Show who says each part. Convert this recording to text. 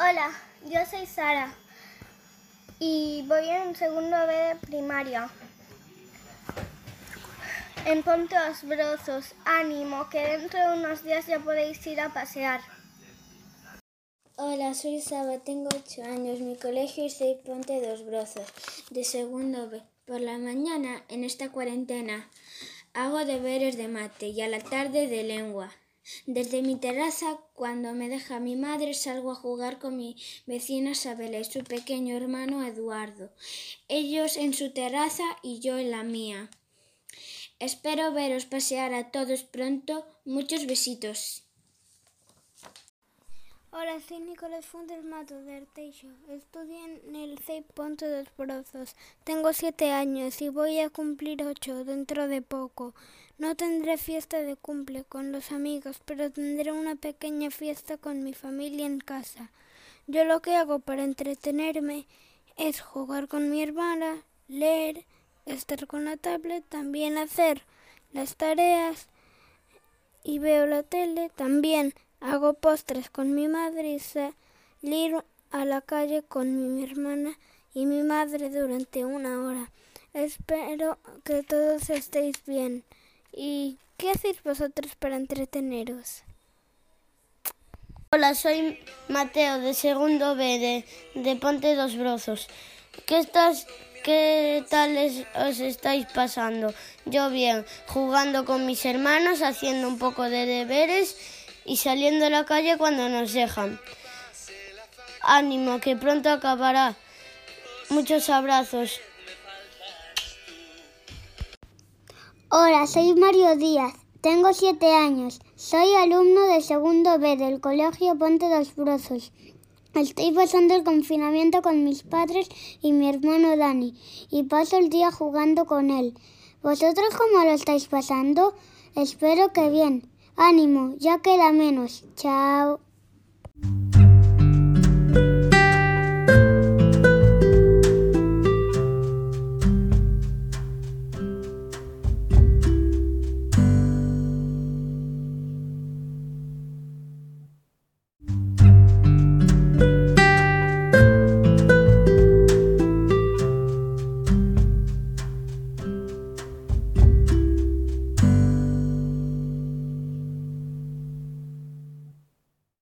Speaker 1: Hola, yo soy Sara y voy en segundo B de primaria. En Pontos Brozos, ánimo, que dentro de unos días ya podéis ir a pasear.
Speaker 2: Hola, soy Saba, tengo 8 años. Mi colegio es de Ponte dos Brozos, de segundo B. Por la mañana, en esta cuarentena, hago deberes de mate y a la tarde de lengua. Desde mi terraza, cuando me deja mi madre, salgo a jugar con mi vecina Isabela y su pequeño hermano Eduardo. Ellos en su terraza y yo en la mía. Espero veros pasear a todos pronto. Muchos besitos.
Speaker 3: Hola, soy Nicolás Fuentes de Arteixo. Estudio en el CEIP Ponte dos Brozos. Tengo siete años y voy a cumplir ocho dentro de poco. No tendré fiesta de cumple con los amigos, pero tendré una pequeña fiesta con mi familia en casa. Yo lo que hago para entretenerme es jugar con mi hermana, leer, estar con la tablet, también hacer las tareas y veo la tele, también Hago postres con mi madre y salir a la calle con mi hermana y mi madre durante una hora. Espero que todos estéis bien. ¿Y qué hacéis vosotros para entreteneros?
Speaker 4: Hola, soy Mateo de segundo B de, Ponte dos Brozos. ¿Qué estás, qué tal os estáis pasando? Yo bien, jugando con mis hermanos, haciendo un poco de deberes y saliendo a la calle cuando nos dejan. Ánimo, que pronto acabará. Muchos abrazos.
Speaker 5: Hola, soy Mario Díaz. Tengo siete años. Soy alumno de segundo B del Colegio Ponte dos Brozos. Estoy pasando el confinamiento con mis padres y mi hermano Dani y paso el día jugando con él. ¿Vosotros cómo lo estáis pasando? Espero que bien. Ánimo, ya queda menos. Chao.